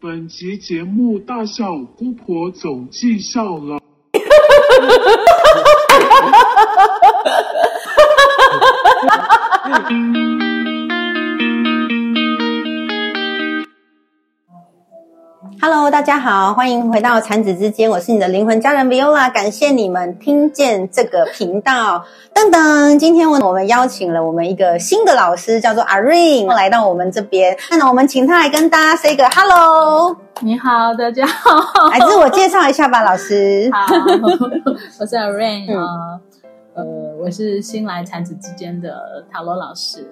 本集节目大笑姑婆总计笑了。Hello，大家好，欢迎回到产子之间，我是你的灵魂家人 Viola，感谢你们听见这个频道。噔噔，今天我我们邀请了我们一个新的老师，叫做阿 Rain，来到我们这边。那我们请他来跟大家 say 个 Hello，你好，大家好，来自我介绍一下吧，老师。好，我是嗯呃呃，我是新来产子之间的塔罗老师。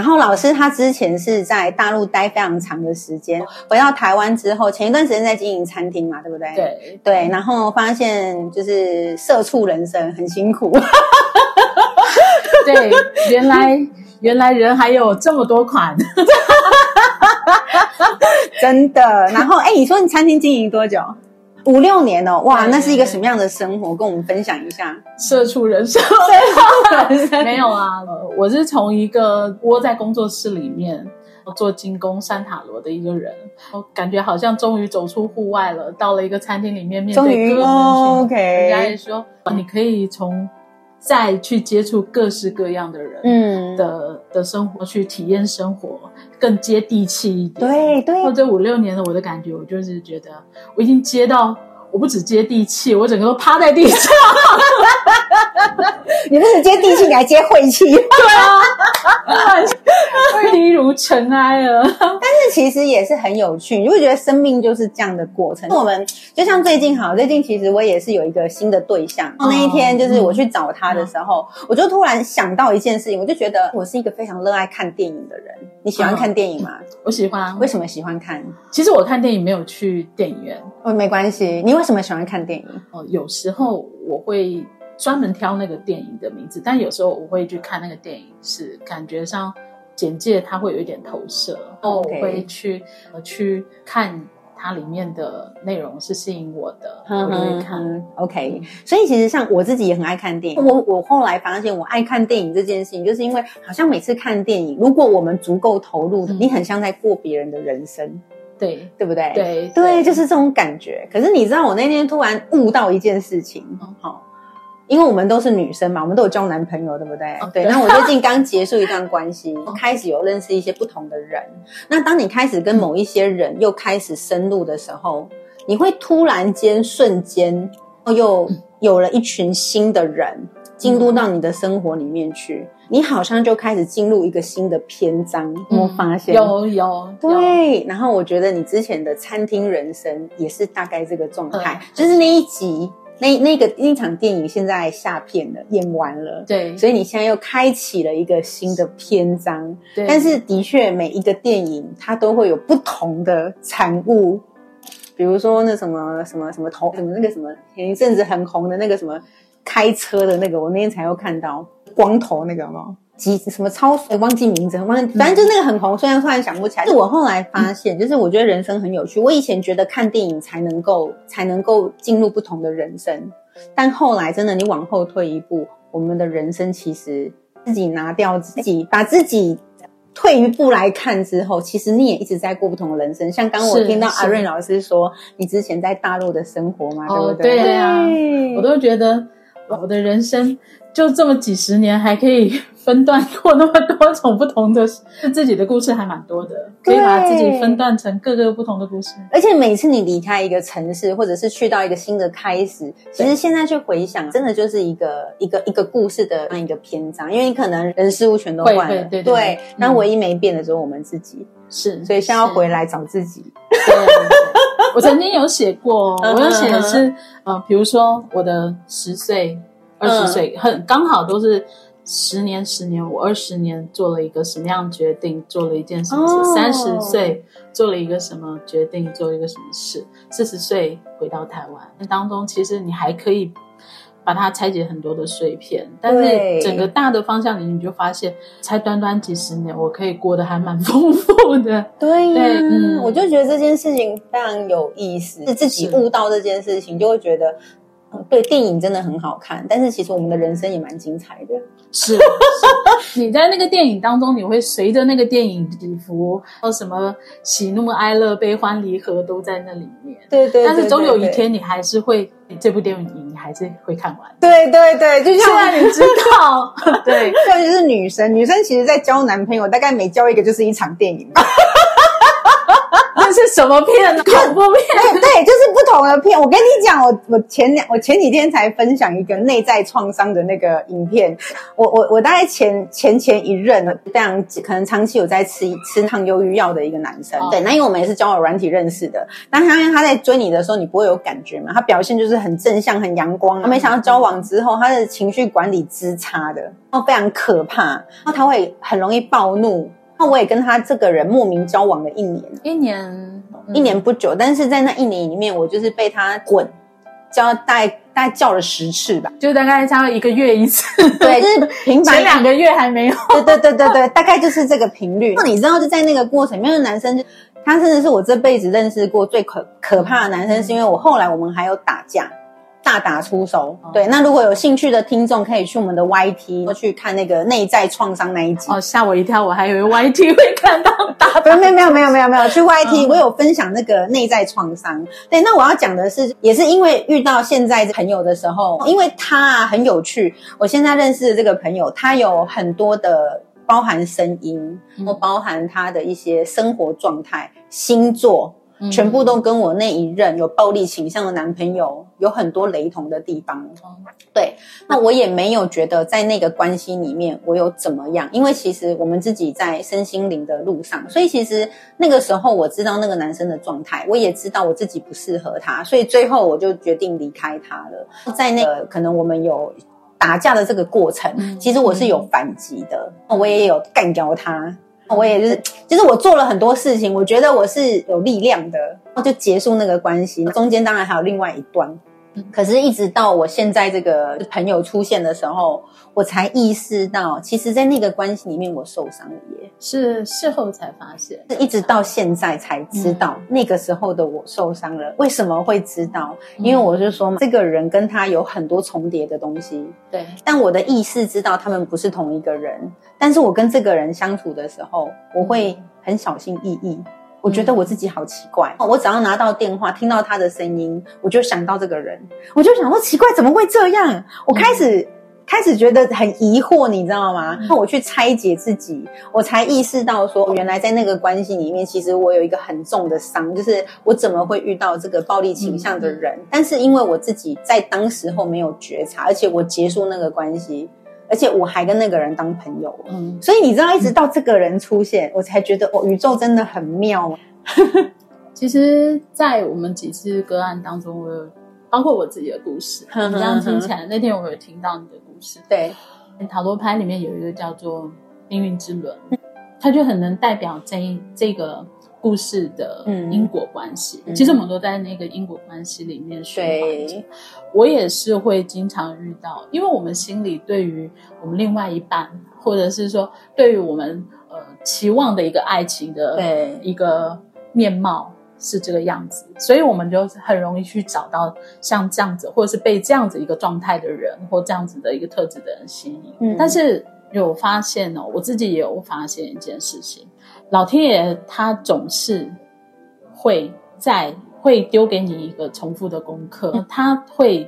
然后老师他之前是在大陆待非常长的时间，回到台湾之后，前一段时间在经营餐厅嘛，对不对？对对，然后发现就是社畜人生很辛苦。对，原来原来人还有这么多款，真的。然后，哎，你说你餐厅经营多久？五六年哦，哇，那是一个什么样的生活？跟我们分享一下。社畜人生。没有啊，呃我是从一个窝在工作室里面做精工山塔罗的一个人，我感觉好像终于走出户外了，到了一个餐厅里面面对各种哦人群人家也说你可以从再去接触各式各样的人，嗯，的的生活去体验生活，更接地气一点。，对对或，者五六年的我的感觉，我就是觉得我已经接到，我不止接地气，我整个都趴在地上。你不是接地气，你还接晦气。力 如尘埃了。但是其实也是很有趣，你会觉得生命就是这样的过程。我们就像最近好，最近其实我也是有一个新的对象。哦那一天就是我去找他的时候，我就突然想到一件事情，我就觉得我是一个非常热爱看电影的人。你喜欢看电影吗？我喜欢，为什么喜欢看？其实我看电影没有去电影院，哦，没关系。你为什么喜欢看电影？哦，有时候我会专门挑那个电影的名字，但有时候我会去看那个电影，是感觉上简介它会有一点投射，然后我 OK 会去呃去看它里面的内容是吸引我的，我就会看。嗯 OK，所以其实像我自己也很爱看电影。我我后来发现，我爱看电影这件事情，就是因为好像每次看电影，如果我们足够投入，嗯你很像在过别人的人生，对对不对？对对，就是这种感觉。可是你知道，我那天突然悟到一件事情，嗯好、因为我们都是女生嘛，我们都有交男朋友，对不对？对。哦对那我最近刚结束一段关系，开始有认识一些不同的人。那当你开始跟某一些人又开始深入的时候，你会突然间瞬间又有了一群新的人进入到你的生活里面去，你好像就开始进入一个新的篇章。有没有发现？嗯有有有，对，然后我觉得你之前的餐厅人生也是大概这个状态，嗯。就是那一集那那个那场电影现在下片了，演完了。对，所以你现在又开启了一个新的篇章，对。但是的确每一个电影它都会有不同的产物，比如说那什么什么什么头什么那个什么前一阵子很红的那个什么开车的那个，我那天才又看到光头那个有没有？几什么超忘记名字，忘记反正就那个很红，虽然突然想不起来。是我后来发现，就是我觉得人生很有趣。我以前觉得看电影才能够才能够进入不同的人生，但后来真的你往后退一步，我们的人生其实自己拿掉自己，把自己退一步来看之后，其实你也一直在过不同的人生。像刚我听到阿瑞老师说，你之前在大陆的生活嘛，对不对？对啊我都觉得我的人生就这么几十年，还可以分段过那么多种不同的，自己的故事还蛮多的，可以把自己分段成各个不同的故事。而且每次你离开一个城市，或者是去到一个新的开始，其实现在去回想，真的就是一个一个一个故事的那一个篇章，因为你可能人事物全都换了，对对对。那嗯。唯一没变的只有我们自己，是，所以现在要回来找自己。对，我曾经有写过，嗯我有写的是，呃，比如说我的十岁、二嗯十岁，很刚好都是十年、十年，我二十年做了一个什么样决定，做了一件什么哦事，三十岁做了一个什么决定，做了一个什么事，四十岁回到台湾，那当中其实你还可以。把它拆解很多的碎片，但是整个大的方向里，你就发现，才短短几十年，我可以过得还蛮丰富的。对呀、对嗯。我就觉得这件事情非常有意思，是自己悟到这件事情，就会觉得对，电影真的很好看，但是其实我们的人生也蛮精彩的。是，是 你在那个电影当中，你会随着那个电影起伏，或什么喜怒哀乐、悲欢离合都在那里面。对对，但是总有一，天，你还是会这部电影，你还是会看完。对对对，就像你知道，对，特别是女生，女生其实在交男朋友，大概每交一个就是一场电影什么片呢？恐怖片。对对，就是不同的片。我跟你讲，我我前两我前几天才分享一个内在创伤的那个影片。我我我大概前前前一任非常可能长期有在吃吃抗忧郁药的一个男生。哦对，那因为我们也是交友软体认识的。那他因为他在追你的时候，你不会有感觉嘛？他表现就是很正向、很阳光。没想到交往之后，他的情绪管理之差的，然后非常可怕。然后他会很容易暴怒。那我也跟他这个人莫名交往了一年。一年，嗯一年不久，但是在那一年里面，我就是被他滚，叫大概大概叫了十次吧。就大概差不多一个月一次。对，就是频繁前两个月还没有。对对对对对，大概就是这个频率。那你知道，就在那个过程因为，男生就他甚至是我这辈子认识过最可可怕的男生，是因为我后来我们还有打架。大打出手，对。那如果有兴趣的听众，可以去我们的 YT 去看那个内在创伤那一集。哦，吓我一跳，我还以为 YT 会看到打 没有没有没有没有没有去 YT，、我有分享那个内在创伤。对，那我要讲的是，也是因为遇到现在朋友的时候，因为他啊很有趣。我现在认识的这个朋友，他有很多的包含声音，或包含他的一些生活状态、星座。全部都跟我那一任有暴力倾向的男朋友有很多雷同的地方。对，那我也没有觉得在那个关系里面我有怎么样，因为其实我们自己在身心灵的路上，所以其实那个时候我知道那个男生的状态，我也知道我自己不适合他，所以最后我就决定离开他了。在那个可能我们有打架的这个过程，其实我是有反击的，我也有干掉他。我也是，就是我做了很多事情，我觉得我是有力量的，然后就结束那个关系。中间当然还有另外一段，可是一直到我现在这个朋友出现的时候，我才意识到，其实，在那个关系里面我受伤了耶。是事后才发现，是一直到现在才知道，那个时候的我受伤了。为什么会知道？因为我是说嘛，这个人跟他有很多重叠的东西。对，但我的意识知道他们不是同一个人。但是我跟这个人相处的时候，我会很小心翼翼。我觉得我自己好奇怪，我只要拿到电话，听到他的声音，我就想到这个人，我就想说奇怪，怎么会这样？我开始、开始觉得很疑惑，你知道吗？那我去拆解自己，我才意识到说，原来在那个关系里面，其实我有一个很重的伤，就是我怎么会遇到这个暴力倾向的人？但是因为我自己在当时候没有觉察，而且我结束那个关系。而且我还跟那个人当朋友，嗯，所以你知道，一直到这个人出现，我才觉得哦，宇宙真的很妙。其实，在我们几次个案当中，我有包括我自己的故事，你这样听起来，那天我有听到你的故事。对，塔罗牌里面有一个叫做命运之轮，它就很能代表这这个故事的因果关系。其实我们都在那个因果关系里面循环着。我也是会经常遇到，因为我们心里对于我们另外一半，或者是说对于我们呃期望的一个爱情的一个面貌是这个样子，所以我们就很容易去找到像这样子，或者是被这样子一个状态的人，或这样子的一个特质的人吸引。嗯，但是有发现哦，我自己也有发现一件事情，老天爷他总是会在。会丢给你一个重复的功课，他会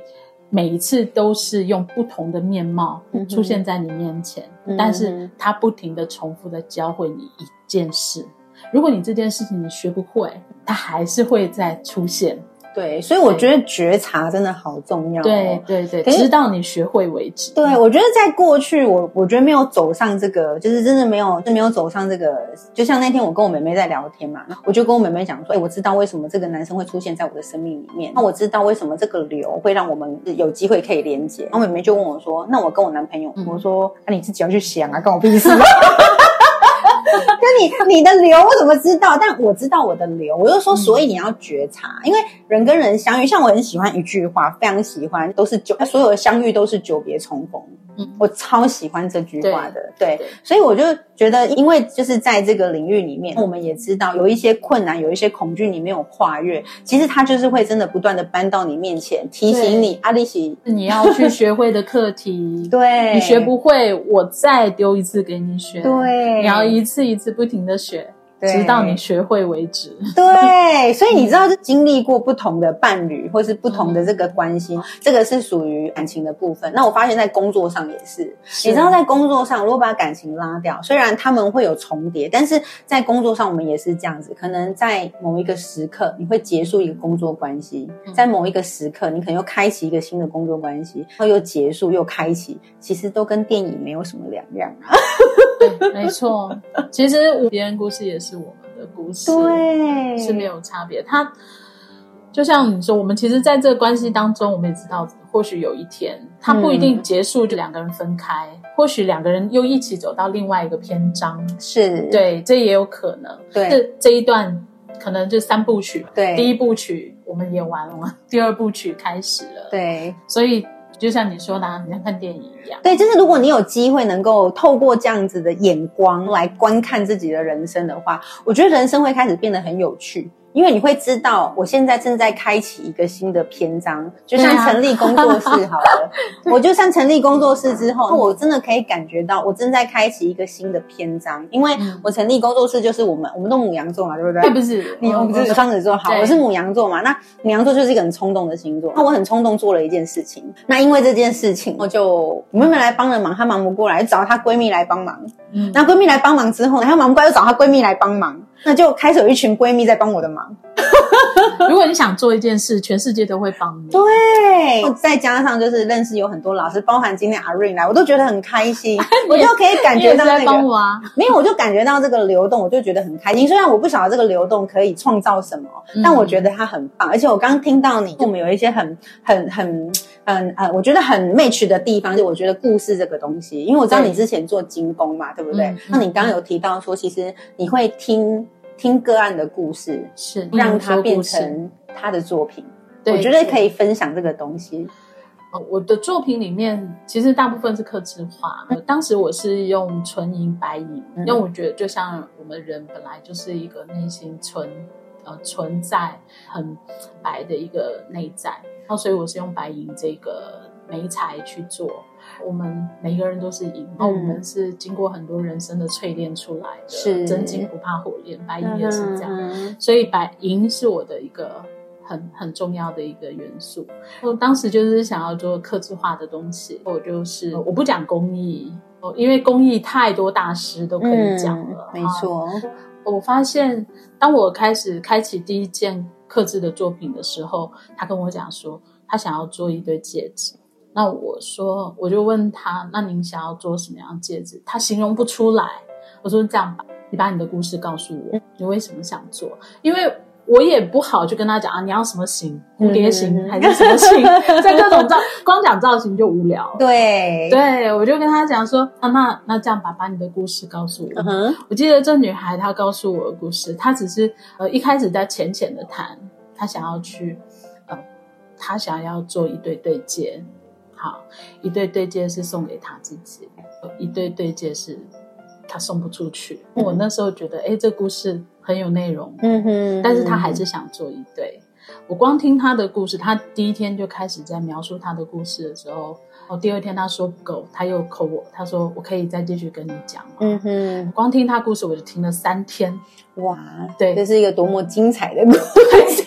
每一次都是用不同的面貌出现在你面前，但是他不停的重复的教会你一件事。如果你这件事情你学不会，他还是会再出现。对，所以我觉得觉察真的好重要、哦。对对对，直到你学会为止。对，我觉得在过去，我我觉得没有走上这个，就是真的没有，就没有走上这个。就像那天我跟我妹妹在聊天嘛，我就跟我妹妹讲说：“哎，我知道为什么这个男生会出现在我的生命里面。那我知道为什么这个流会让我们有机会可以连接。”然后妹妹就问我说：“那我跟我男朋友？”我说：“那、啊、你自己要去想啊，跟我屁事。”那你你的流我怎么知道？但我知道我的流，我就说，所以你要觉察，因为人跟人相遇，像我很喜欢一句话，非常喜欢，都是久，所有的相遇都是久别重逢。嗯，我超喜欢这句话的，对，所以我就觉得，因为就是在这个领域里面，我们也知道有一些困难，有一些恐惧你没有跨越，其实它就是会真的不断的搬到你面前，提醒你，阿丽西，你要去学会的课题，对。你学不会，我再丢一次给你学，对，你要一次一次不停的学。直到你学会为止。对，所以你知道，是经历过不同的伴侣，或是不同的这个关系，这个是属于感情的部分。那我发现，在工作上也是。你知道，在工作上，如果把感情拉掉，虽然他们会有重叠，但是在工作上，我们也是这样子。可能在某一个时刻，你会结束一个工作关系；在某一个时刻，你可能又开启一个新的工作关系，然后又结束又开启，其实都跟电影没有什么两样啊。对，没错。其实别人故事也是我们的故事，对，是没有差别。他就像你说，我们其实在这个关系当中，我们也知道，或许有一天，他不一定结束就两个人分开，或许两个人又一起走到另外一个篇章。是对，这也有可能。对，这这一段可能就三部曲。对，第一部曲我们演完了，第二部曲开始了。对，所以。就像你说的，你像看电影一样。对，就是如果你有机会能够透过这样子的眼光来观看自己的人生的话，我觉得人生会开始变得很有趣。因为你会知道，我现在正在开启一个新的篇章，就像成立工作室好了。我就算成立工作室之后，我真的可以感觉到，我正在开启一个新的篇章。因为我成立工作室，就是我们，我们都母羊座嘛，对不对？不是，你我们是双子座，好，我是母羊座嘛。那母羊座就是一个很冲动的星座。那我很冲动做了一件事情，那因为这件事情，我就我妹妹来帮了忙，她忙不过来，找她闺蜜来帮忙。嗯，那闺蜜来帮忙之后，她忙不过来，又找她闺蜜来帮忙。那就开始有一群闺蜜在帮我的忙。如果你想做一件事，全世界都会帮你。对，再加上就是认识有很多老师，包含今天阿瑞来，我都觉得很开心。我就可以感觉到那个，没有，我就感觉到这个流动，我就觉得很开心。虽然我不晓得这个流动可以创造什么，但我觉得它很棒。而且我刚听到你，我们有一些很、很、很、很呃，我觉得很 match 的地方，就我觉得故事这个东西，因为我知道你之前做精工嘛，对不对？那你刚刚有提到说，其实你会听。听个案的故事，是让他变成他的作品。我觉得可以分享这个东西。我的作品里面其实大部分是刻字画。当时我是用纯银白银，因为我觉得就像我们人本来就是一个内心纯呃存在很白的一个内在，然后所以我是用白银这个媒材去做。我们每个人都是银，然后我们是经过很多人生的淬炼出来的。是真金不怕火炼，白银也是这样。所以白银是我的一个很很重要的一个元素。我当时就是想要做刻字化的东西，我就是我不讲工艺，因为工艺太多大师都可以讲了。没错，我发现当我开始开启第一件刻字的作品的时候，他跟我讲说，他想要做一对戒指。那我说，我就问他，那您想要做什么样戒指？他形容不出来。我说这样吧，你把你的故事告诉我，你为什么想做？因为我也不好就跟他讲啊，你要什么型，蝴蝶型还是什么型？在各种造，光讲造型就无聊。对，对我就跟他讲说啊，那那这样吧，把你的故事告诉我。我记得这女孩她告诉我的故事，她只是呃一开始在浅浅的谈，她想要去呃，她想要做一对对戒。好，一对对戒是送给他自己，一对对戒是他送不出去。我那时候觉得，哎，这故事很有内容，嗯哼，但是他还是想做一对。我光听他的故事，他第一天就开始在描述他的故事的时候，哦，第二天他说不够，他又扣我，他说我可以再继续跟你讲。嗯哼，光听他故事我就听了三天，哇，对，这是一个多么精彩的故事。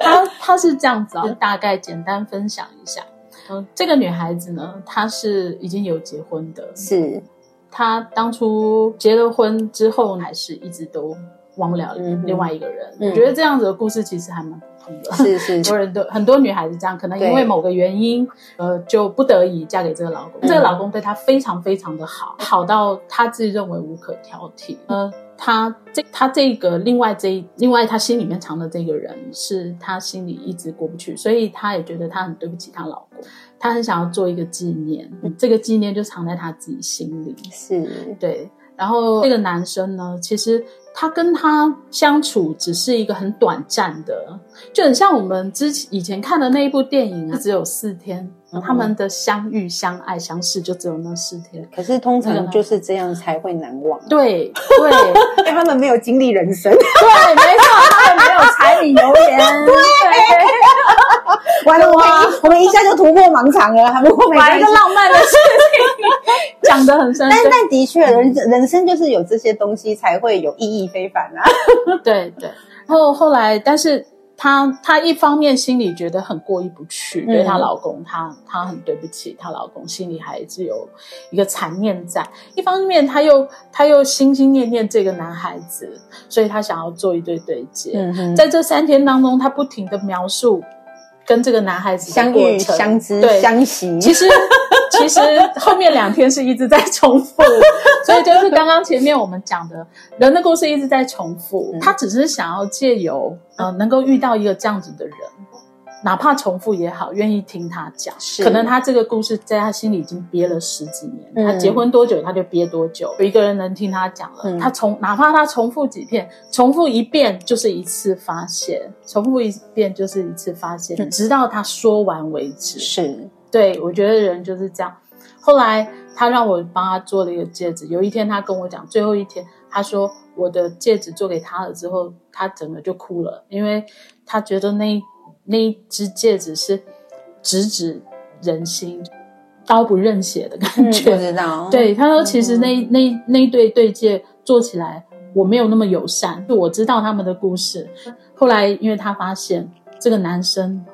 他他是这样子啊，大概简单分享一下。嗯，这个女孩子呢，她是已经有结婚的，是她当初结了婚之后，还是一直都忘不了另外一个人。我觉得这样子的故事其实还蛮普通的，是是，很多人都很多女孩子这样，可能因为某个原因，呃，就不得已嫁给这个老公。这个老公对她非常非常的好，好到她自己认为无可挑剔。呃。他这他这个另外这另外他心里面藏的这个人是他心里一直过不去，所以他也觉得他很对不起他老公，他很想要做一个纪念，这个纪念就藏在他自己心里。是。对，然后这个男生呢，其实他跟他相处只是一个很短暂的，就很像我们之前以前看的那一部电影啊，只有四天，他们的相遇、相爱、相识就只有那四天。可是通常就是这样才会难忘，对对，因 为他们没有经历人生。对，没错，他们没有柴米油盐。对，完了，我们我们一下就突破盲肠了，还不过没把一个。浪漫的事情讲的很深但。但的确，人人生就是有这些东西才会有意义非凡啊。对对，然后后来，但是她她一方面心里觉得很过意不去，嗯。对她老公，她她很对不起她老公，心里还是有一个残念在；一方面，她又她又心心念念这个男孩子，所以她想要做一对对接。在这三天当中，她不停的描述跟这个男孩子相遇、过相知、对相惜，其实其实后面两天是一直在重复，所以就是刚刚前面我们讲的人的故事一直在重复，嗯他只是想要借由呃能够遇到一个这样子的人。哪怕重复也好，愿意听他讲，是可能他这个故事在他心里已经憋了十几年，嗯他结婚多久他就憋多久。有一个人能听他讲了，嗯他重哪怕他重复几遍，重复一遍就是一次发现，重复一遍就是一次发现，嗯直到他说完为止。是对，我觉得人就是这样。后来他让我帮他做了一个戒指，有一天他跟我讲，最后一天他说我的戒指做给他了之后，他整个就哭了，因为他觉得那那一只戒指是直指人心，刀不认血的感嗯，觉。我知道，对，他说其实那、那那一对对戒做起来我没有那么友善，就我知道他们的故事。后来因为他发现这个男生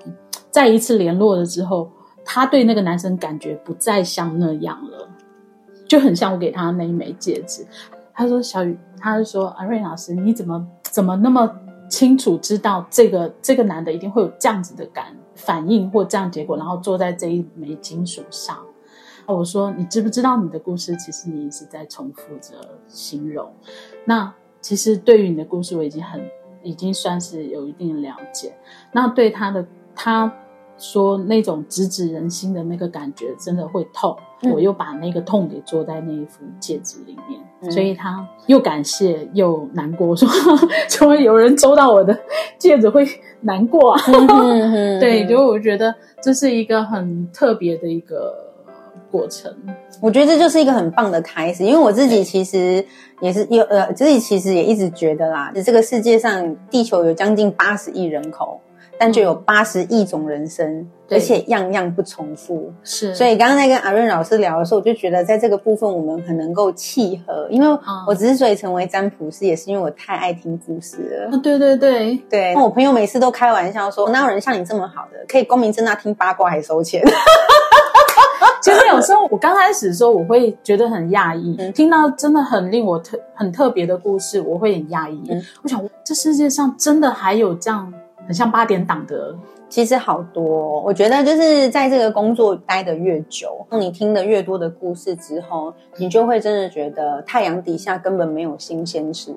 再一次联络了之后，他对那个男生感觉不再像那样了，就很像我给他那一枚戒指。他说：“小雨，他就说阿瑞老师，你怎么怎么那么清楚知道这个这个男的一定会有这样子的感反应或这样结果，然后坐在这一枚金属上？”我说：“你知不知道你的故事其实你一直在重复着形容？那其实对于你的故事，我已经很已经算是有一定的了解。那对他的他说那种直指人心的那个感觉，真的会痛。嗯我又把那个痛给坐在那一副戒指里面，嗯所以他又感谢又难过，说 说有人收到我的戒指会难过啊。对，就我觉得这是一个很特别的一个过程。我觉得这就是一个很棒的开始，因为我自己其实也是有呃，自己其实也一直觉得啦，这个世界上地球有将近八十亿人口，但就有八十亿种人生，而且样样不重复。是，所以刚刚在跟阿润老师聊的时候，我就觉得在这个部分我们很能够契合，因为我之所以成为占卜师，也是因为我太爱听故事了。啊，对对对，对，我朋友每次都开玩笑说，哪有人像你这么好的，可以光明正大听八卦还收钱？其实有时候我刚开始的时候，我会觉得很讶异，嗯。听到真的很令我特很特别的故事，我会很讶异。嗯。我想，这世界上真的还有这样很像八点档的，其实好多哦、我觉得就是在这个工作待的越久，你听的越多的故事之后，你就会真的觉得太阳底下根本没有新鲜事，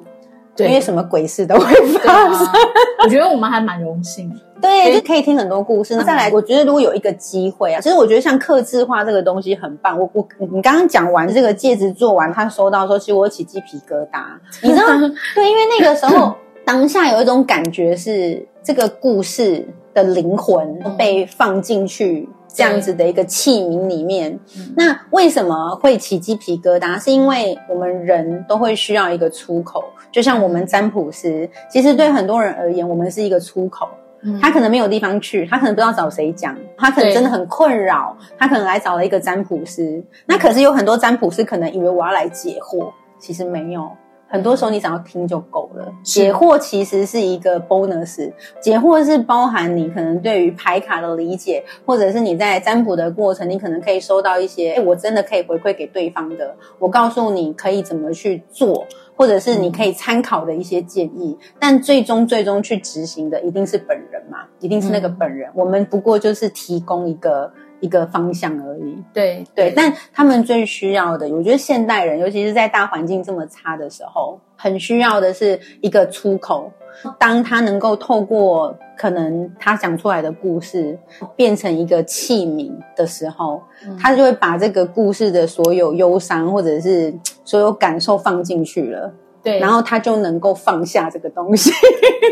对因为什么鬼事都会对发生。啊，我觉得我们还蛮荣幸的。对，就可以听很多故事。那再来，我觉得如果有一个机会啊，其实我觉得像刻字化这个东西很棒。我我你刚刚讲完这个戒指做完，他收到的时候，其实我有起鸡皮疙瘩。你知道，对，因为那个时候当下有一种感觉是这个故事的灵魂被放进去。这样子的一个器皿里面，嗯那为什么会起鸡皮疙瘩？是因为我们人都会需要一个出口，就像我们占卜师，其实对很多人而言，我们是一个出口。嗯他可能没有地方去，他可能不知道找谁讲，他可能真的很困扰，他可能来找了一个占卜师。那可是有很多占卜师可能以为我要来解惑，其实没有。很多时候你想要听就够了。解惑其实是一个 bonus，解惑是包含你可能对于牌卡的理解，或者是你在占卜的过程，你可能可以收到一些，哎，我真的可以回馈给对方的，我告诉你可以怎么去做，或者是你可以参考的一些建议，但最终最终去执行的一定是本人嘛，一定是那个本人。我们不过就是提供一个一个方向而已。对对，但他们最需要的，我觉得现代人，尤其是在大环境这么差的时候，很需要的是一个出口。当他能够透过可能他讲出来的故事变成一个器皿的时候，他就会把这个故事的所有忧伤或者是所有感受放进去了。对，然后他就能够放下这个东西。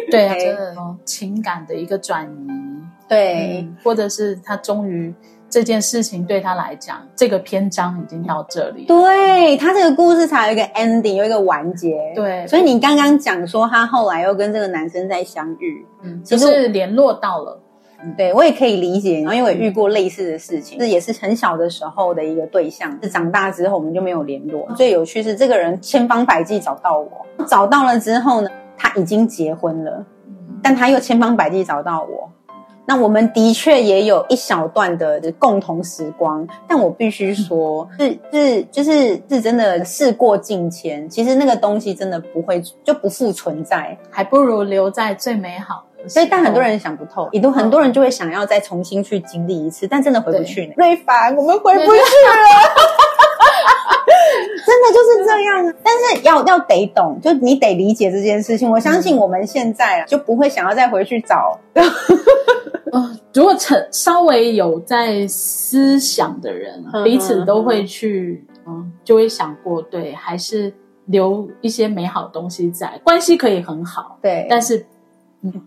对啊，真的情感的一个转移。对，或者是他终于。这件事情对他来讲，这个篇章已经到这里。对他这个故事才有一个 ending，有一个完结。对，所以你刚刚讲说他后来又跟这个男生在相遇，嗯，其实联络到了。对我也可以理解，然后因为我也遇过类似的事情，这也是很小的时候的一个对象，是长大之后我们就没有联络。最有趣是这个人千方百计找到我，找到了之后呢，他已经结婚了，但他又千方百计找到我。那我们的确也有一小段的共同时光，但我必须说，是是就是是真的事过境迁，其实那个东西真的不会就不复存在，还不如留在最美好的。所以，但很多人想不透，也都很多人就会想要再重新去经历一次，但真的回不去。瑞凡，我们回不去了。真的就是这样啊，但是要要得懂，就你得理解这件事情。我相信我们现在啊就不会想要再回去找。呃，如果成稍微有在思想的人，彼此都会去，嗯，就会想过，对，还是留一些美好东西在，关系可以很好，对。但是，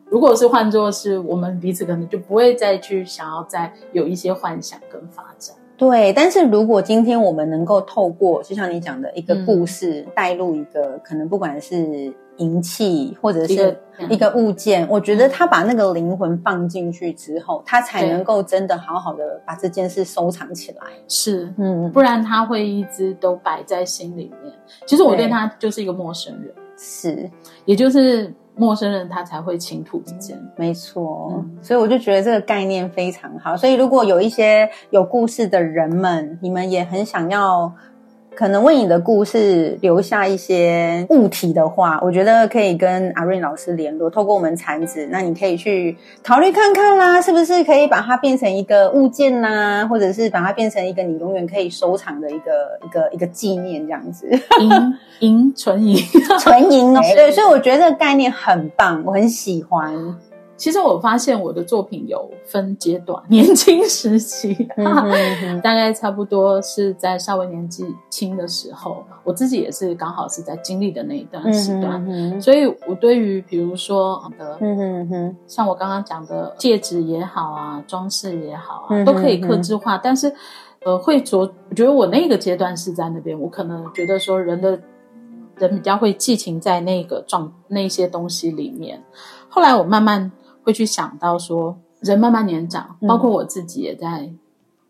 如果是换作是我们彼此，可能就不会再去想要再有一些幻想跟发展。对，但是如果今天我们能够透过，就像你讲的一个故事，带入一个可能不管是银器或者是一个物件，我觉得他把那个灵魂放进去之后，他才能够真的好好的把这件事收藏起来。是，嗯，不然他会一直都摆在心里面。其实我对他就是一个陌生人，是，也就是。陌生人他才会倾吐之间，没错，所以我就觉得这个概念非常好。所以如果有一些有故事的人们，你们也很想要。可能为你的故事留下一些物体的话，我觉得可以跟阿瑞老师联络，透过我们产子，那你可以去考虑看看啦，是不是可以把它变成一个物件呐，或者是把它变成一个你永远可以收藏的一个一个一个纪念这样子。银银纯银纯银哦，对，所以我觉得这个概念很棒，我很喜欢。其实我发现我的作品有分阶段，年轻时期，大概差不多是在稍微年纪轻的时候，我自己也是刚好是在经历的那一段时段，所以我对于比如说的，像我刚刚讲的戒指也好啊，装饰也好啊，都可以克制化，但是呃，会着，我觉得我那个阶段是在那边，我可能觉得说人的人比较会寄情在那个状那些东西里面，后来我慢慢。会去想到说，人慢慢年长，包括我自己也在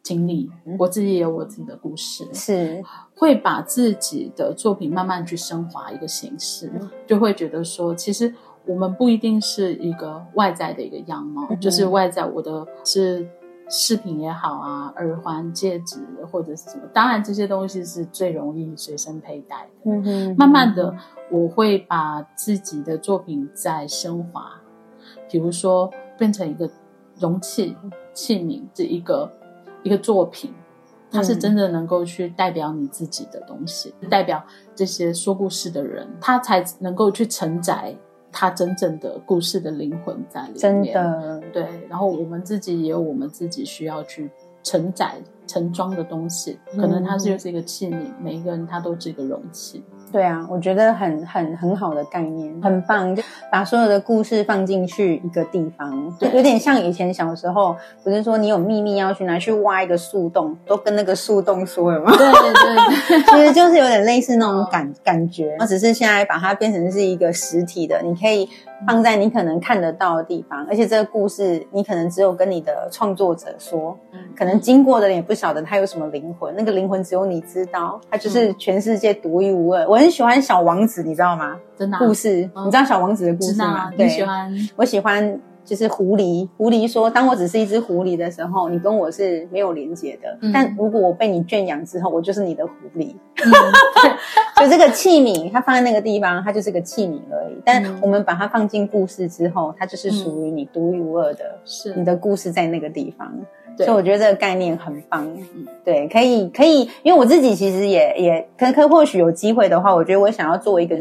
经历，我自己也有我自己的故事，是。会把自己的作品慢慢去升华一个形式，就会觉得说，其实我们不一定是一个外在的一个样貌，就是外在我的是饰品也好啊，耳环、戒指或者是什么，当然这些东西是最容易随身佩戴的。嗯哼，慢慢的我会把自己的作品再升华。比如说，变成一个容器器皿，这一个一个作品，它是真的能够去代表你自己的东西，代表这些说故事的人，他才能够去承载他真正的故事的灵魂在里面。真的，对。然后我们自己也有我们自己需要去承载、盛装的东西，可能它就是一个器皿，每一个人他都是一个容器。对啊，我觉得很很很好的概念，很棒，就把所有的故事放进去一个地方，就有点像以前小时候，不是说你有秘密要去拿去挖一个树洞，都跟那个树洞说了吗？对对对，其实就是有点类似那种感感觉，只是现在把它变成是一个实体的，你可以放在你可能看得到的地方，而且这个故事你可能只有跟你的创作者说，可能经过的人也不晓得他有什么灵魂，那个灵魂只有你知道，他就是全世界独一无二。我很喜欢小王子，你知道吗？真的故事，你知道小王子的故事吗？对喜欢？我喜欢，就是狐狸。狐狸说：“当我只是一只狐狸的时候，你跟我是没有连接的。但如果我被你圈养之后，我就是你的狐狸。就这个器皿，它放在那个地方，它就是个器皿而已。但我们把它放进故事之后，它就是属于你独一无二的。是你的故事在那个地方。”所以我觉得这个概念很棒，对，可以可以，因为我自己其实也也可可或许有机会的话，我觉得我想要做一个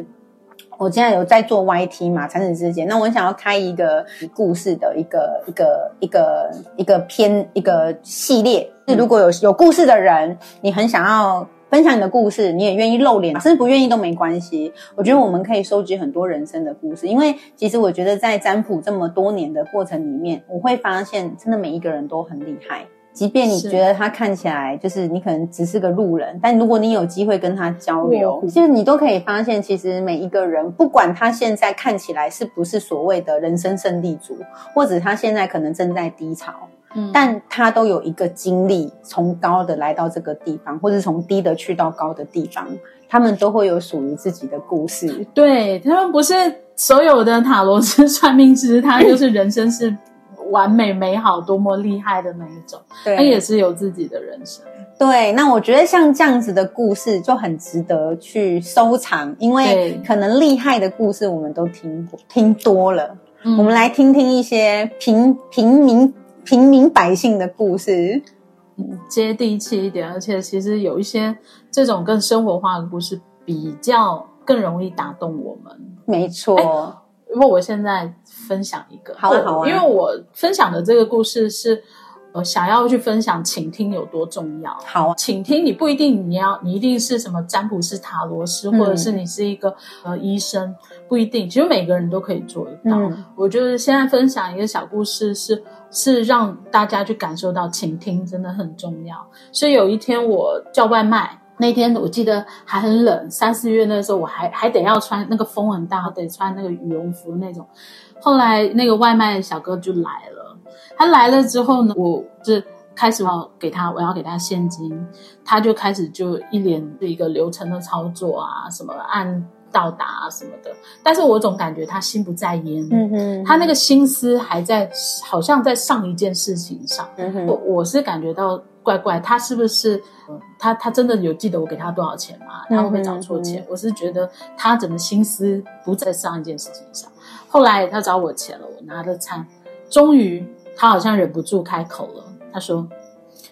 我现在有在做 YT 嘛，产品之间，那我想要开一个故事的一个一个一个一个篇一个系列。是如果有有故事的人，你很想要分享你的故事，你也愿意露脸，甚至不愿意都没关系。我觉得我们可以收集很多人生的故事，因为其实我觉得在占卜这么多年的过程里面，我会发现真的每一个人都很厉害。即便你觉得他看起来就是你可能只是个路人，但如果你有机会跟他交流，嗯其实你都可以发现，其实每一个人，不管他现在看起来是不是所谓的人生胜利组，或者他现在可能正在低潮，嗯。但他都有一个经历，从高的来到这个地方，或者从低的去到高的地方，他们都会有属于自己的故事。对他们不是所有的塔罗师、算命师，他就是人生是完美美好、多么厉害的那一种，对。他也是有自己的人生。对，那我觉得像这样子的故事就很值得去收藏，因为可能厉害的故事我们都听过听多了，嗯。我们来听听一些平平民平民百姓的故事。接地气一点，而且其实有一些这种更生活化的故事，比较更容易打动我们。没错，因为我现在分享一个，好啊好啊因为我分享的这个故事是，呃，想要去分享倾听有多重要。好啊，倾听你不一定你要你一定是什么占卜师、塔罗师，嗯或者是你是一个呃医生，不一定。其实每个人都可以做得到。嗯我就是现在分享一个小故事是，是让大家去感受到倾听真的很重要。所以有一天我叫外卖。那天我记得还很冷，三四月那时候我还还得要穿那个风很大，得穿那个羽绒服那种。后来那个外卖小哥就来了，他来了之后呢，我是开始要给他，我要给他现金，他就开始就一连的一个流程的操作啊，什么按到达啊什么的，但是我总感觉他心不在焉，嗯哼，他那个心思还在，好像在上一件事情上。嗯哼，我我是感觉到怪怪，他是不是、呃他他真的有记得我给他多少钱吗？他会不会找错钱？嗯我是觉得他整个心思不在上一件事情上。后来他找我钱了，我拿了餐，终于他好像忍不住开口了，他说：“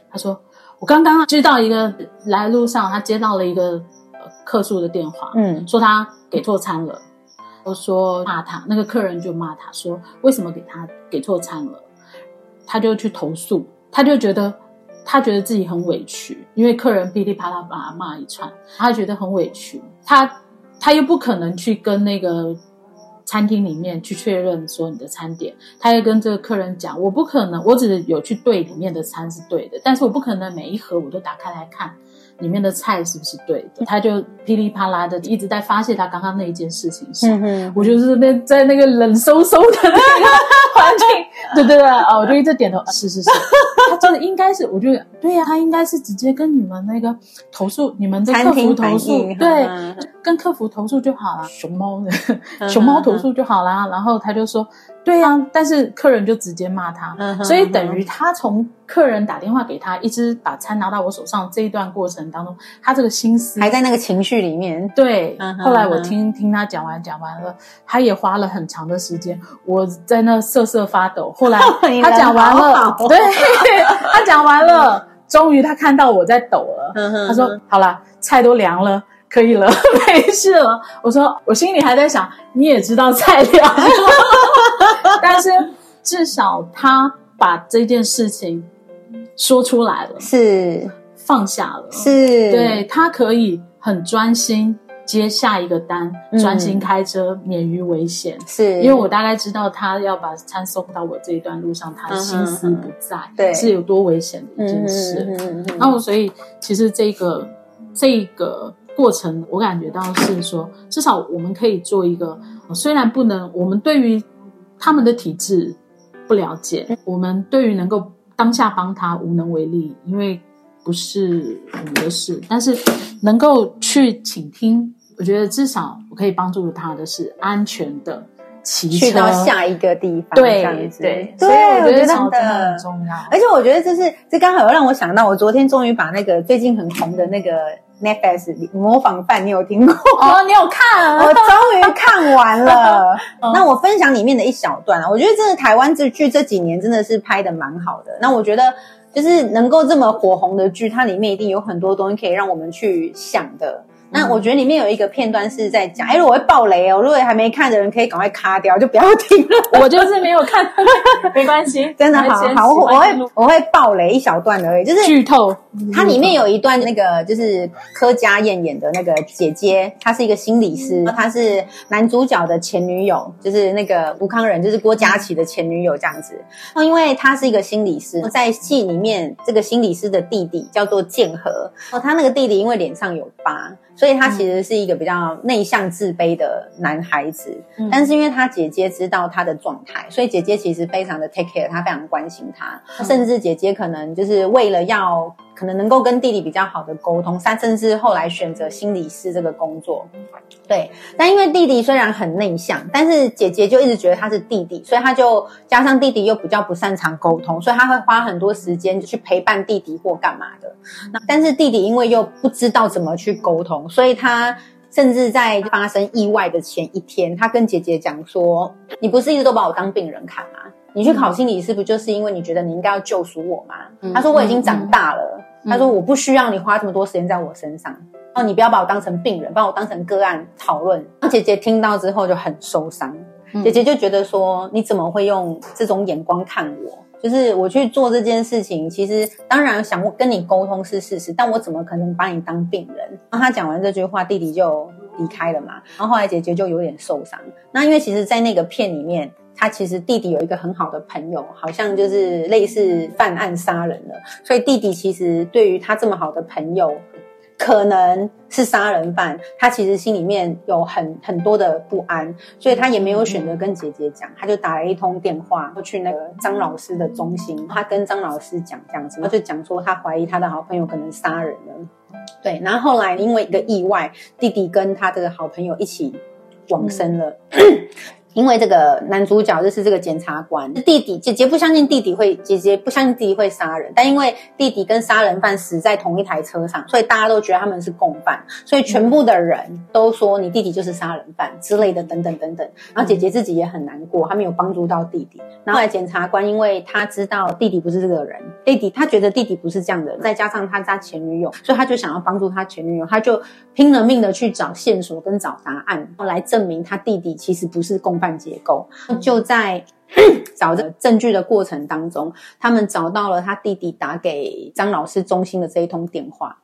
他说我刚刚接到一个来路上，他接到了一个呃客诉的电话，嗯说他给错餐了。”我说骂他，那个客人就骂他说为什么给他给错餐了？他就去投诉，他就觉得他觉得自己很委屈，因为客人噼里啪啦把他骂一串，他觉得很委屈，他他又不可能去跟那个餐厅里面去确认说你的餐点，他也跟这个客人讲，我不可能，我只是有去对里面的餐是对的，但是我不可能每一盒我都打开来看。里面的菜是不是对的？他就噼里啪啦的一直在发泄他刚刚那一件事情上。嗯，我就是那在那个冷飕飕的那个环境，对对对，啊，我就一直点头，是是是，他真的应该是，我就对呀、他应该是直接跟你们那个投诉，你们的客服投诉，对，嗯跟客服投诉就好了，熊猫的嗯熊猫投诉就好啦。然后他就说，对呀、但是客人就直接骂他，嗯所以等于他从客人打电话给他，一直把餐拿到我手上这一段过程当中，他这个心思还在那个情绪里面。对，嗯后来我听听他讲完讲完了，他也花了很长的时间，我在那瑟瑟发抖。后来他讲完了，对，他讲完了，终于他看到我在抖了，嗯他说：“好了，菜都凉了。”可以了，没事了。我说，我心里还在想，你也知道菜凉了，但是至少他把这件事情说出来了，是。放下了，是，对他可以很专心接下一个单，嗯。专心开车，免于危险。是，因为我大概知道他要把餐送到我这一段路上，他的心思不在，对。是有多危险的一件嗯事。然后所以其实这个这个过程，我感觉到是说，至少我们可以做一个，虽然不能，我们对于他们的体质不了解，我们对于能够当下帮他无能为力，因为不是我们的事，但是能够去倾听，我觉得至少我可以帮助他的是安全的骑车去到下一个地方，对这样子对，对，所以我觉得真真的很。重要。而且我觉得这是这刚好让我想到，我昨天终于把那个最近很红的那个 Netflix 模仿犯，你有听过？哦，你有看？我终于看完了。嗯 那我分享里面的一小段啊，我觉得真的台湾这剧这几年真的是拍的蛮好的。那我觉得就是能够这么火红的剧，它里面一定有很多东西可以让我们去想的。那我觉得里面有一个片段是在讲，哎，如果会爆雷哦，如果还没看的人可以赶快卡掉，就不要听了。我就是没有看，没关系，真的好好，我会我会爆雷一小段而已，就是剧透。它里面有一段那个就是柯佳燕演的那个姐姐，她是一个心理师，她是男主角的前女友，就是那个吴康仁，就是郭佳琪的前女友这样子。那因为她是一个心理师，在戏里面这个心理师的弟弟叫做建和，哦，他那个弟弟因为脸上有疤。所以他其实是一个比较内向、自卑的男孩子，但是因为他姐姐知道他的状态，所以姐姐其实非常的 take care 他，非常关心他，甚至姐姐可能就是为了要可能能够跟弟弟比较好的沟通，三甚至后来选择心理师这个工作。对，但因为弟弟虽然很内向，但是姐姐就一直觉得他是弟弟，所以他就加上弟弟又比较不擅长沟通，所以他会花很多时间去陪伴弟弟或干嘛的。那但是弟弟因为又不知道怎么去沟通，所以他甚至在发生意外的前一天，他跟姐姐讲说：“你不是一直都把我当病人看吗？你去考心理师不就是因为你觉得你应该要救赎我吗？”他说：“我已经长大了。”他说：“我不需要你花这么多时间在我身上。”哦，你不要把我当成病人，把我当成个案讨论。姐姐听到之后就很受伤，姐姐就觉得说：“你怎么会用这种眼光看我？就是我去做这件事情，其实当然想跟你沟通是事实，但我怎么可能把你当病人？”然后他讲完这句话，弟弟就离开了嘛。然后后来姐姐就有点受伤。那因为其实，在那个片里面，他其实弟弟有一个很好的朋友，好像就是类似犯案杀人了，所以弟弟其实对于他这么好的朋友。可能是杀人犯，他其实心里面有很很多的不安，所以他也没有选择跟姐姐讲，他就打了一通电话去那个张老师的中心，他跟张老师讲这样子，他就讲说他怀疑他的好朋友可能杀人了，对，然后后来因为一个意外，弟弟跟他的好朋友一起往生了。因为这个男主角就是这个检察官弟弟，姐姐不相信弟弟会，姐姐不相信弟弟会杀人，但因为弟弟跟杀人犯死在同一台车上，所以大家都觉得他们是共犯，所以全部的人都说你弟弟就是杀人犯之类的，等等等等。然后姐姐自己也很难过，他没有帮助到弟弟。然后来检察官，因为他知道弟弟不是这个人，弟弟他觉得弟弟不是这样的，再加上他是他前女友，所以他就想要帮助他前女友，他就拼了命的去找线索跟找答案，来证明他弟弟其实不是共。犯结构就在找的证据的过程当中，他们找到了他弟弟打给张老师中心的这一通电话。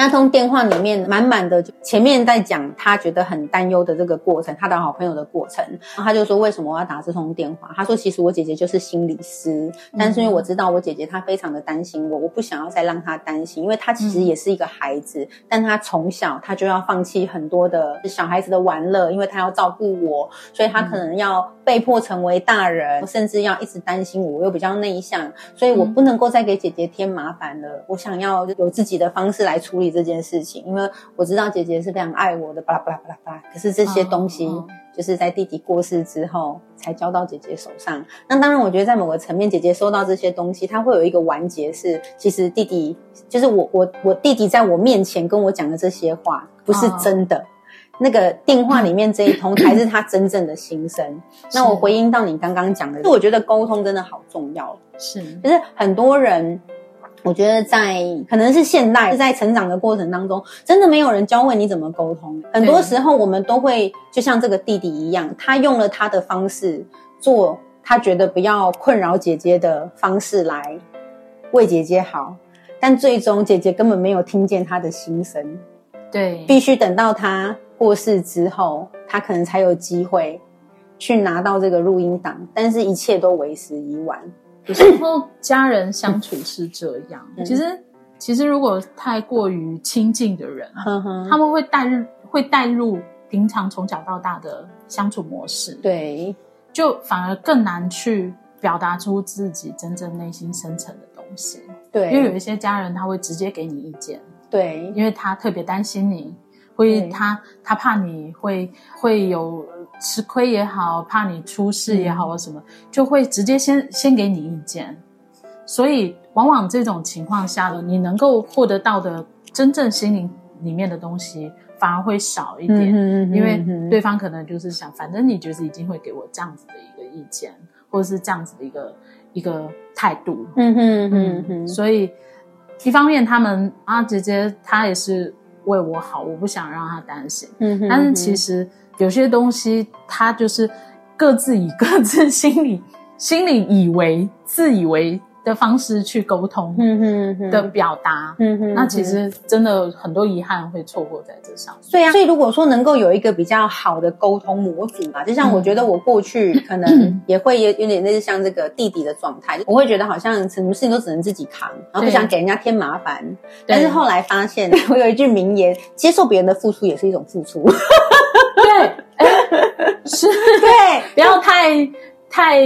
那通电话里面满满的，前面在讲他觉得很担忧的这个过程，他的好朋友的过程。然后他就说：“为什么我要打这通电话？”他说：“其实我姐姐就是心理师，但是因为我知道我姐姐她非常的担心我，我不想要再让她担心，因为她其实也是一个孩子，但她从小她就要放弃很多的小孩子的玩乐，因为她要照顾我，所以她可能要被迫成为大人，甚至要一直担心我。我又比较内向，所以我不能够再给姐姐添麻烦了。我想要有自己的方式来处理。”这件事情，因为我知道姐姐是非常爱我的，巴拉巴拉巴拉巴拉。可是这些东西就是在弟弟过世之后才交到姐姐手上。那当然，我觉得在某个层面，姐姐收到这些东西，她会有一个完结，是其实弟弟就是我，我，我弟弟在我面前跟我讲的这些话不是真的。那个电话里面这一通才是他真正的心声。那我回应到你刚刚讲的，我觉得沟通真的好重要。是，就是很多人。我觉得在可能是现代在成长的过程当中，真的没有人教会你怎么沟通。很多时候我们都会就像这个弟弟一样，他用了他的方式做他觉得不要困扰姐姐的方式来为姐姐好，但最终姐姐根本没有听见他的心声。对，必须等到他过世之后，他可能才有机会去拿到这个录音档，但是一切都为时已晚。有时候家人相处是这样，其实其实如果太过于亲近的人，他们会带入会带入平常从小到大的相处模式，对，就反而更难去表达出自己真正内心深层的东西。对，因为有一些家人他会直接给你意见，对，因为他特别担心你，会他他怕你会会有。吃亏也好，怕你出事也好，或什么，就会直接先先给你意见。所以，往往这种情况下的，你能够获得到的真正心灵里面的东西，反而会少一点。因为对方可能就是想，反正你就是已经会给我这样子的一个意见，或者是这样子的一个一个态度。嗯哼嗯哼。所以，一方面他们啊，姐姐她也是。为我好，我不想让她担心。嗯哼但是其实有些东西，他就是各自以各自心里 心里以为、自以为的方式去沟通嗯哼哼的表达。嗯哼那其实真的很多遗憾会错过在这上面。对啊，所以如果说能够有一个比较好的沟通模组嘛，就像我觉得我过去可能 也会有有点类似像这个弟弟的状态，我会觉得好像什么事情都只能自己扛，然后不想给人家添麻烦。但是后来发现，我有一句名言：接受别人的付出也是一种付出。对，哎，是。对。不要太太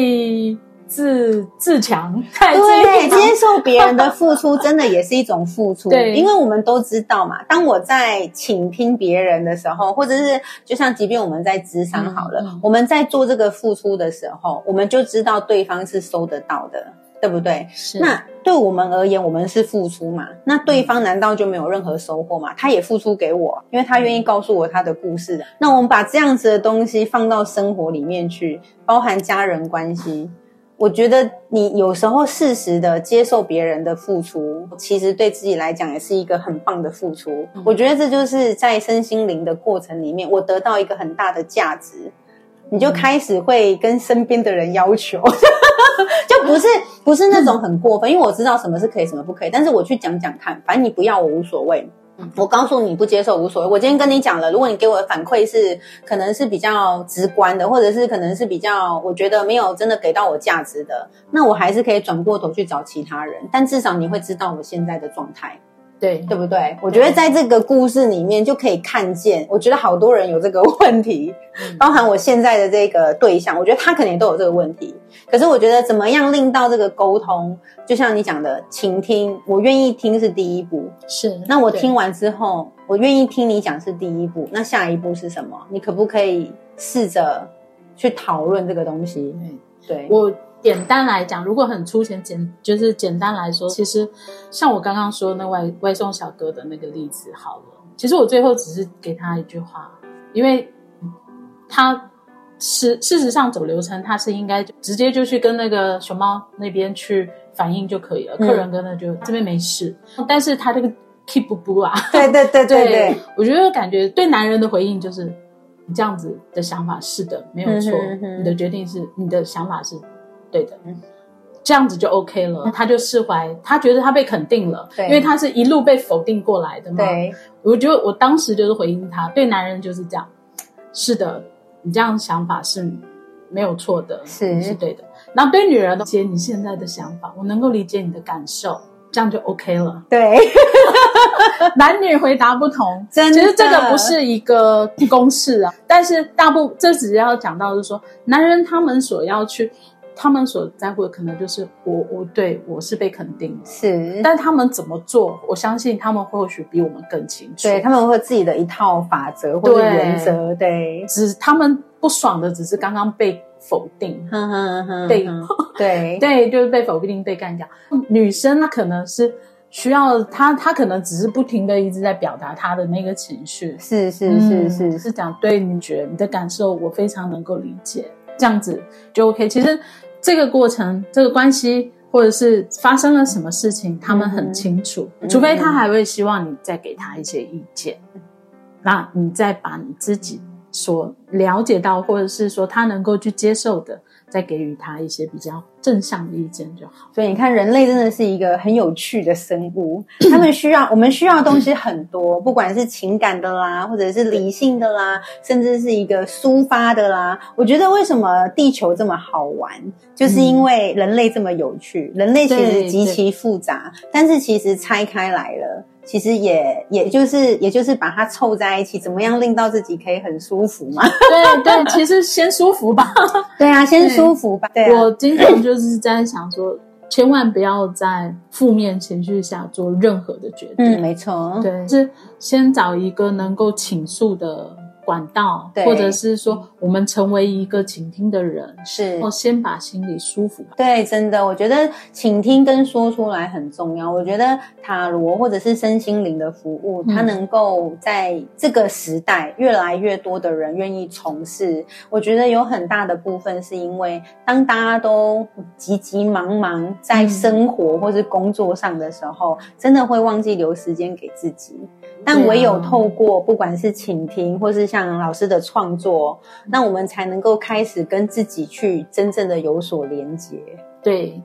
自自强，太自对，接受别人的付出，真的也是一种付出。对。因为我们都知道嘛，当我在倾听别人的时候，或者是就像即便我们在智商好了，我们在做这个付出的时候，我们就知道对方是收得到的，对不对？是那对我们而言，我们是付出嘛？那对方难道就没有任何收获吗？他也付出给我，因为他愿意告诉我他的故事。那我们把这样子的东西放到生活里面去，包含家人关系。我觉得你有时候适时的接受别人的付出，其实对自己来讲也是一个很棒的付出。我觉得这就是在身心灵的过程里面，我得到一个很大的价值。你就开始会跟身边的人要求，就不是不是那种很过分，因为我知道什么是可以，什么不可以。但是我去讲讲看，反正你不要我无所谓。我告诉你不接受无所谓。我今天跟你讲了，如果你给我的反馈是可能是比较直观的，或者是可能是比较我觉得没有真的给到我价值的，那我还是可以转过头去找其他人。但至少你会知道我现在的状态。对对不对？我觉得在这个故事里面就可以看见，我觉得好多人有这个问题，包含我现在的这个对象，我觉得他可能也都有这个问题。可是我觉得怎么样令到这个沟通，就像你讲的，倾听，我愿意听是第一步。是。那我听完之后，我愿意听你讲是第一步，那下一步是什么？你可不可以试着去讨论这个东西？对，我简单来讲，如果很粗浅简，就是简单来说，其实像我刚刚说那外外送小哥的那个例子好了，其实我最后只是给他一句话，因为他是事实上走流程，他是应该直接就去跟那个熊猫那边去反映就可以了，嗯客人跟那就这边没事，但是他这个 keep 不不啊，对对对对对，我觉得感觉对男人的回应就是你这样子的想法是的，没有错，嗯哼嗯哼你的决定是你的想法是对的，嗯这样子就 OK 了，他就释怀，他觉得他被肯定了，对因为他是一路被否定过来的嘛。，对，我觉得我当时就是回应他，对男人就是这样，是的，你这样想法是没有错的，是你是对的。然后对女人的，理解你现在的想法，我能够理解你的感受，这样就 OK 了。对，男女回答不同，真其实这个不是一个公式啊。但是大部这只要讲到是说，男人他们所要去，他们所在乎的可能就是我我对我是被肯定的，是，但他们怎么做，我相信他们或许比我们更清楚。对他们会有自己的一套法则或者原则，对，只他们不爽的只是刚刚被否定。被 对。对，就是被否定、被干掉。女生她可能是需要她，她可能只是不停的一直在表达她的那个情绪，是是嗯是。是是讲对你觉得你的感受，我非常能够理解，这样子就 OK。其实这个过程，这个关系，或者是发生了什么事情，他们很清楚，嗯除非他还会希望你再给他一些意见，那你再把你自己所了解到，或者是说他能够去接受的，再给予他一些比较正向的意见就好。所以你看，人类真的是一个很有趣的生物。他们需要，我们需要的东西很多，不管是情感的啦，或者是理性的啦，甚至是一个抒发的啦。我觉得为什么地球这么好玩，就是因为人类这么有趣。人类其实对极其复杂，但是其实拆开来了。其实也也就是也就是把它凑在一起，怎么样令到自己可以很舒服嘛？对对，其实先舒服吧。对啊，先舒服吧。对啊，我经常就是在想说，千万不要在负面情绪下做任何的决定。嗯，没错，对，是先找一个能够倾诉的管道，或者是说我们成为一个倾听的人，是然后先把心里舒服吧。对，真的，我觉得倾听跟说出来很重要。我觉得塔罗或者是身心灵的服务，嗯它能够在这个时代越来越多的人愿意从事。我觉得有很大的部分是因为，当大家都急急忙忙在嗯生活或是工作上的时候，真的会忘记留时间给自己。但唯有透过不管是倾听，或是像老师的创作，那我们才能够开始跟自己去真正的有所连接。对。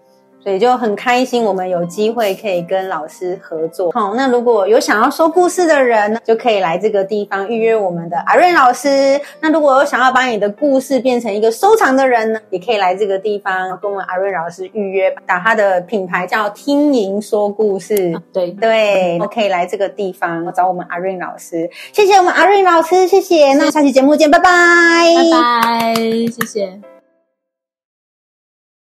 所以就很开心，我们有机会可以跟老师合作。好，那如果有想要说故事的人呢，就可以来这个地方预约我们的阿瑞老师。那如果有想要把你的故事变成一个收藏的人呢，也可以来这个地方跟我们阿瑞老师预约，打他的品牌叫听莹说故事。对对，可以来这个地方找我们阿瑞老师。谢谢我们阿瑞老师，谢谢。那下期节目见，拜拜，拜拜，谢谢。